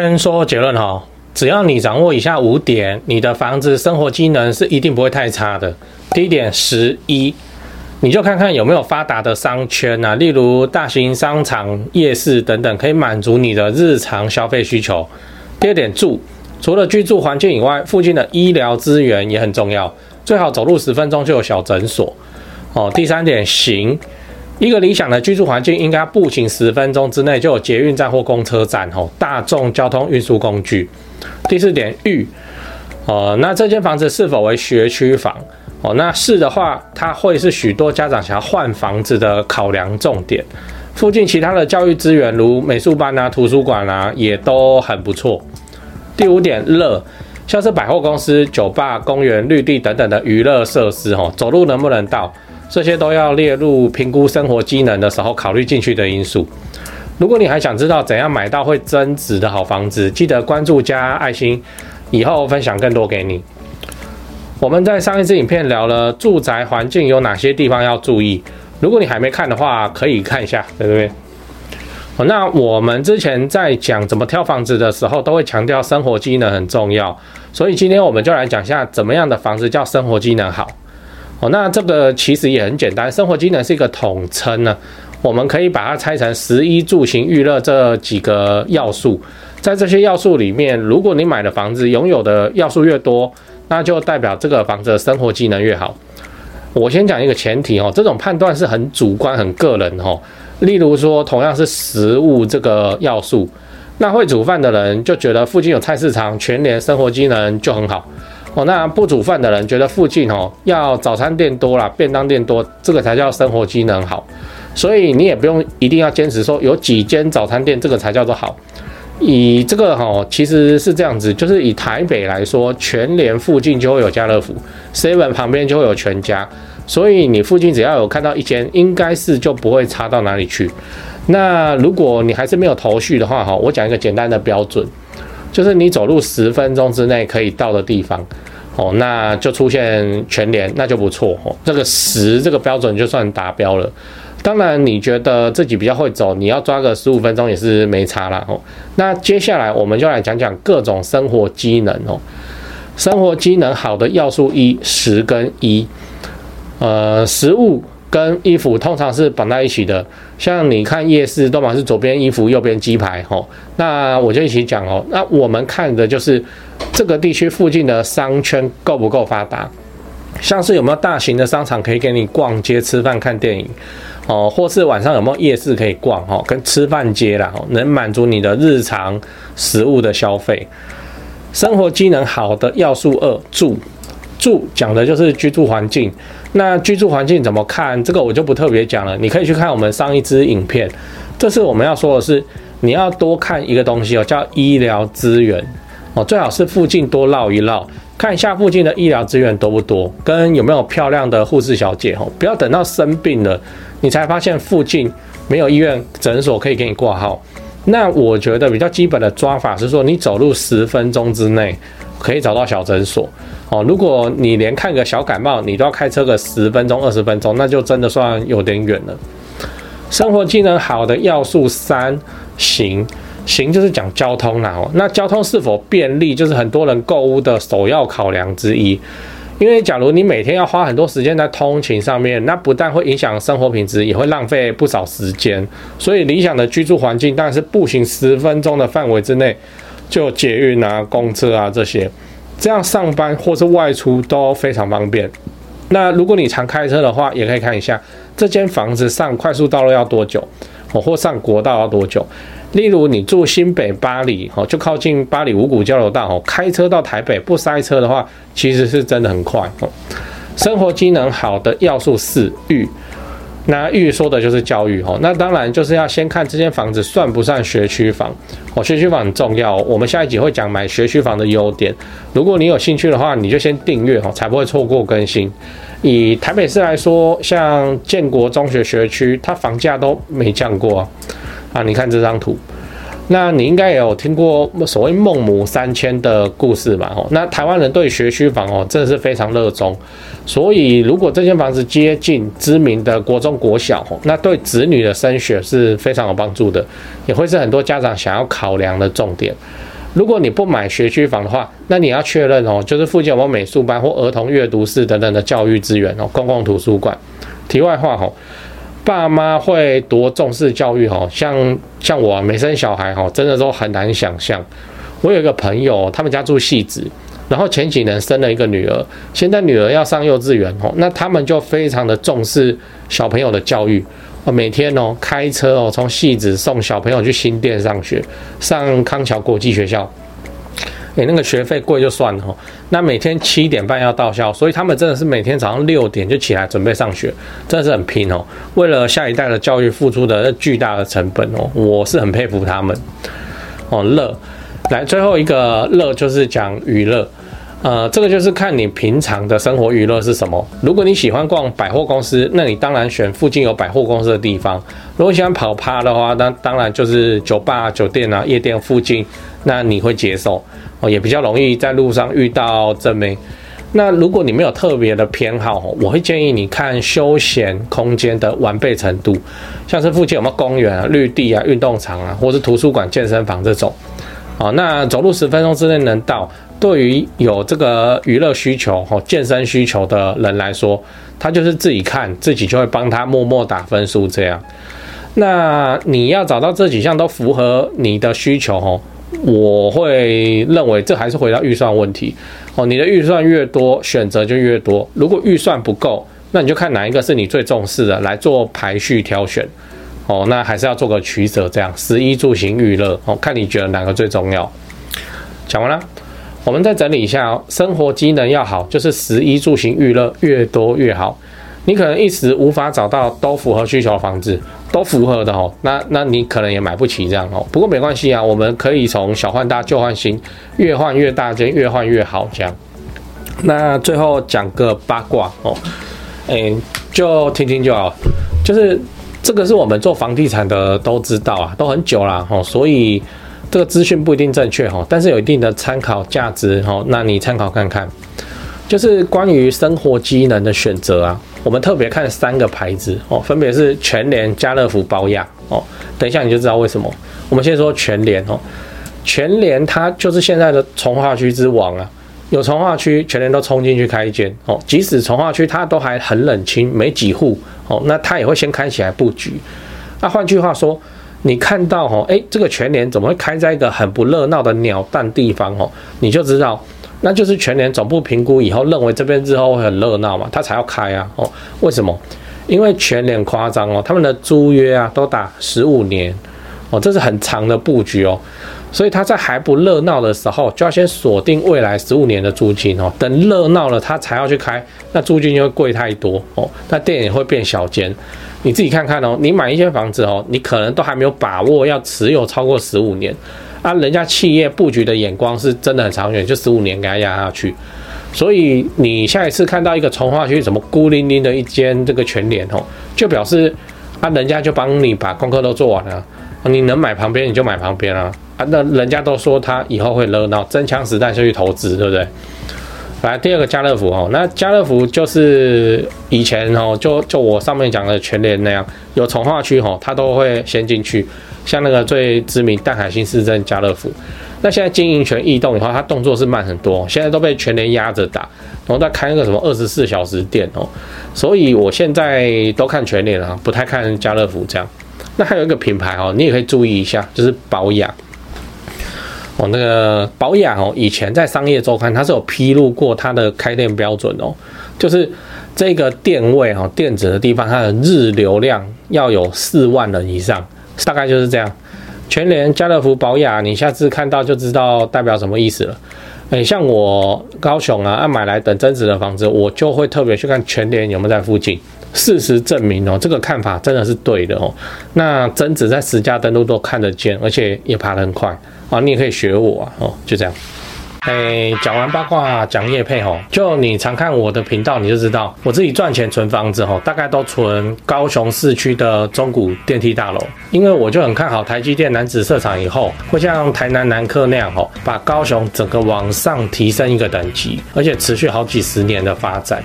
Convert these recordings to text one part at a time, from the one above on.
先说结论哈，只要你掌握以下五点，你的房子生活机能是一定不会太差的。第一点，十一，你就看看有没有发达的商圈啊，例如大型商场、夜市等等，可以满足你的日常消费需求。第二点，住，除了居住环境以外，附近的医疗资源也很重要，最好走路十分钟就有小诊所。哦，第三点，行。一个理想的居住环境，应该步行十分钟之内就有捷运站或公车站，吼，大众交通运输工具。第四点，寓，哦，那这间房子是否为学区房？哦，那是的话，它会是许多家长想要换房子的考量重点。附近其他的教育资源，如美术班啊、图书馆啊，也都很不错。第五点，乐，像是百货公司、酒吧、公园、绿地等等的娱乐设施，吼，走路能不能到？这些都要列入评估生活机能的时候考虑进去的因素。如果你还想知道怎样买到会增值的好房子，记得关注加爱心，以后分享更多给你。我们在上一支影片聊了住宅环境有哪些地方要注意，如果你还没看的话，可以看一下，在这边？那我们之前在讲怎么挑房子的时候，都会强调生活机能很重要，所以今天我们就来讲一下怎么样的房子叫生活机能好。哦，那这个其实也很简单，生活机能是一个统称呢，我们可以把它拆成食衣住行娱乐这几个要素，在这些要素里面，如果你买的房子拥有的要素越多，那就代表这个房子的生活机能越好。我先讲一个前提哦，这种判断是很主观、很个人哦。例如说，同样是食物这个要素，那会煮饭的人就觉得附近有菜市场、全年，生活机能就很好。哦，那不煮饭的人觉得附近哦要早餐店多啦，便当店多，这个才叫生活机能好。所以你也不用一定要坚持说有几间早餐店这个才叫做好。以这个哈，其实是这样子，就是以台北来说，全联附近就会有家乐福，seven 旁边就会有全家，所以你附近只要有看到一间，应该是就不会差到哪里去。那如果你还是没有头绪的话哈，我讲一个简单的标准。就是你走路十分钟之内可以到的地方，哦，那就出现全连，那就不错哦。这个十这个标准就算达标了。当然，你觉得自己比较会走，你要抓个十五分钟也是没差啦哦。那接下来我们就来讲讲各种生活机能哦。生活机能好的要素一，十跟一，呃，食物。跟衣服通常是绑在一起的，像你看夜市，都嘛是左边衣服，右边鸡排，吼。那我就一起讲哦。那我们看的就是这个地区附近的商圈够不够发达，像是有没有大型的商场可以给你逛街、吃饭、看电影，哦，或是晚上有没有夜市可以逛，哦，跟吃饭街啦，能满足你的日常食物的消费。生活机能好的要素二，住。住讲的就是居住环境，那居住环境怎么看？这个我就不特别讲了，你可以去看我们上一支影片。这次我们要说的是，你要多看一个东西哦，叫医疗资源哦，最好是附近多绕一绕，看一下附近的医疗资源多不多，跟有没有漂亮的护士小姐哦，不要等到生病了，你才发现附近没有医院诊所可以给你挂号。那我觉得比较基本的抓法是说，你走路十分钟之内可以找到小诊所。哦，如果你连看个小感冒，你都要开车个十分钟、二十分钟，那就真的算有点远了。生活机能好的要素三，行，行就是讲交通啦。哦，那交通是否便利，就是很多人购物的首要考量之一。因为假如你每天要花很多时间在通勤上面，那不但会影响生活品质，也会浪费不少时间。所以理想的居住环境当然是步行十分钟的范围之内，就捷运啊、公车啊这些。这样上班或是外出都非常方便。那如果你常开车的话，也可以看一下这间房子上快速道路要多久，哦，或上国道要多久。例如你住新北八里，哦，就靠近八里五股交流道，哦，开车到台北不塞车的话，其实是真的很快。哦，生活机能好的要素四，寓。那预说的就是教育，那当然就是要先看这间房子算不算学区房哦，学区房很重要。我们下一集会讲买学区房的优点。如果你有兴趣的话，你就先订阅哦，才不会错过更新。以台北市来说，像建国中学学区，它房价都没降过啊啊。你看这张图。那你应该也有听过所谓孟母三迁的故事吧？哦，那台湾人对学区房哦，真的是非常热衷。所以如果这间房子接近知名的国中、国小，哦，那对子女的升学是非常有帮助的，也会是很多家长想要考量的重点。如果你不买学区房的话，那你要确认哦，就是附近有没有美术班或儿童阅读室等等的教育资源哦，公共图书馆。题外话哦，爸妈会多重视教育哦，像像我没生小孩哦，真的都很难想象。我有一个朋友，他们家住汐止，然后前几年生了一个女儿，现在女儿要上幼稚园哦，那他们就非常的重视小朋友的教育。每天哦开车哦从汐止送小朋友去新店上学，上康桥国际学校，诶，那个学费贵就算了哦，那每天七点半要到校，所以他们真的是每天早上六点就起来准备上学，真的是很拼哦，为了下一代的教育付出的巨大的成本哦，我是很佩服他们哦。乐，来最后一个乐就是讲娱乐。呃，这个就是看你平常的生活娱乐是什么。如果你喜欢逛百货公司，那你当然选附近有百货公司的地方。如果喜欢跑趴的话，那当然就是酒吧、酒店啊、夜店附近，那你会接受哦，也比较容易在路上遇到正妹。那如果你没有特别的偏好，我会建议你看休闲空间的完备程度，像是附近有没有公园啊、绿地啊、运动场啊，或是图书馆、健身房这种。哦，那走路十分钟之内能到。对于有这个娱乐需求、哦健身需求的人来说，他就是自己看自己就会帮他默默打分数这样。那你要找到这几项都符合你的需求哦，我会认为这还是回到预算问题哦。你的预算越多，选择就越多。如果预算不够，那你就看哪一个是你最重视的来做排序挑选哦。那还是要做个取舍，这样食衣住行娱乐哦，看你觉得哪个最重要。讲完了。我们再整理一下哦，生活机能要好，就是食衣住行娱乐越多越好。你可能一时无法找到都符合需求的房子，都符合的哦，那那你可能也买不起这样哦。不过没关系啊，我们可以从小换大，旧换新，越换越大间，越换越好这样。那最后讲个八卦哦，诶，就听听就好，就是这个是我们做房地产的都知道啊，都很久了哦，所以。这个资讯不一定正确哈，但是有一定的参考价值哈。那你参考看看，就是关于生活机能的选择啊，我们特别看三个牌子哦，分别是全联、家乐福、宝雅哦。等一下你就知道为什么。我们先说全联哦，全联它就是现在的从化区之王啊，有从化区，全联都冲进去开一间哦。即使从化区它都还很冷清，没几户哦，那它也会先开起来布局。那换句话说。你看到哦，诶，这个全联怎么会开在一个很不热闹的鸟蛋地方哦？你就知道，那就是全联总部评估以后认为这边日后会很热闹嘛，他才要开啊哦。为什么？因为全联夸张哦，他们的租约啊都打十五年哦，这是很长的布局哦。所以他在还不热闹的时候，就要先锁定未来十五年的租金哦。等热闹了，他才要去开，那租金就会贵太多哦，那店也会变小间。你自己看看哦，你买一间房子哦，你可能都还没有把握要持有超过十五年啊。人家企业布局的眼光是真的很长远，就十五年给他压下去。所以你下一次看到一个从化区什么孤零零的一间这个全联哦，就表示啊，人家就帮你把功课都做完了，你能买旁边你就买旁边啊啊，那人家都说他以后会热闹，真枪实弹就去投资，对不对？来第二个家乐福哦，那家乐福就是以前哦，就就我上面讲的全联那样，有重划区哦，它都会先进去。像那个最知名淡海新市镇家乐福，那现在经营权异动以后，它动作是慢很多，现在都被全联压着打，然后再开那个什么二十四小时店哦，所以我现在都看全联啊，不太看家乐福这样。那还有一个品牌哦，你也可以注意一下，就是保养。哦，那个保雅哦，以前在商业周刊它是有披露过它的开店标准哦，就是这个店位哈，店址的地方，它的日流量要有四万人以上，大概就是这样。全联、家乐福、保雅，你下次看到就知道代表什么意思了。诶，像我高雄啊，按买来等增值的房子，我就会特别去看全联有没有在附近。事实证明哦，这个看法真的是对的哦。那增值在十家登录都看得见，而且也爬得很快。啊，你也可以学我啊，哦，就这样。哎，讲完八卦，讲业配吼，就你常看我的频道，你就知道我自己赚钱存房子吼，大概都存高雄市区的中古电梯大楼，因为我就很看好台积电男子设厂以后，会像台南南科那样吼，把高雄整个往上提升一个等级，而且持续好几十年的发展。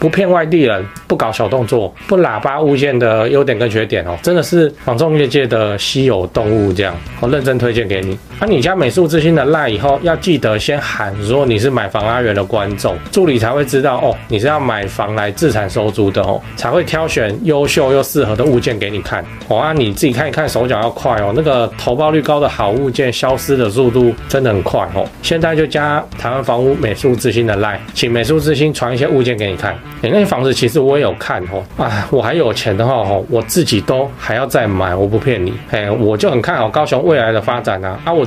不骗外地人，不搞小动作，不喇叭物件的优点跟缺点哦，真的是房仲业界的稀有动物这样，我认真推荐给你。那、你加美术之星的赖以后，要记得先喊说你是买房阿元的观众，助理才会知道哦，你是要买房来自产收租的哦，才会挑选优秀又适合的物件给你看。哦，啊，你自己看一看，手脚要快哦，那个投报率高的好物件消失的速度真的很快哦。现在就加台湾房屋美术之星的赖，请美术之星传一些物件给你看。哎，那些房子其实我也有看哦，啊，我还有钱的话哦，我自己都还要再买，我不骗你。哎，我就很看好高雄未来的发展啊，啊，我。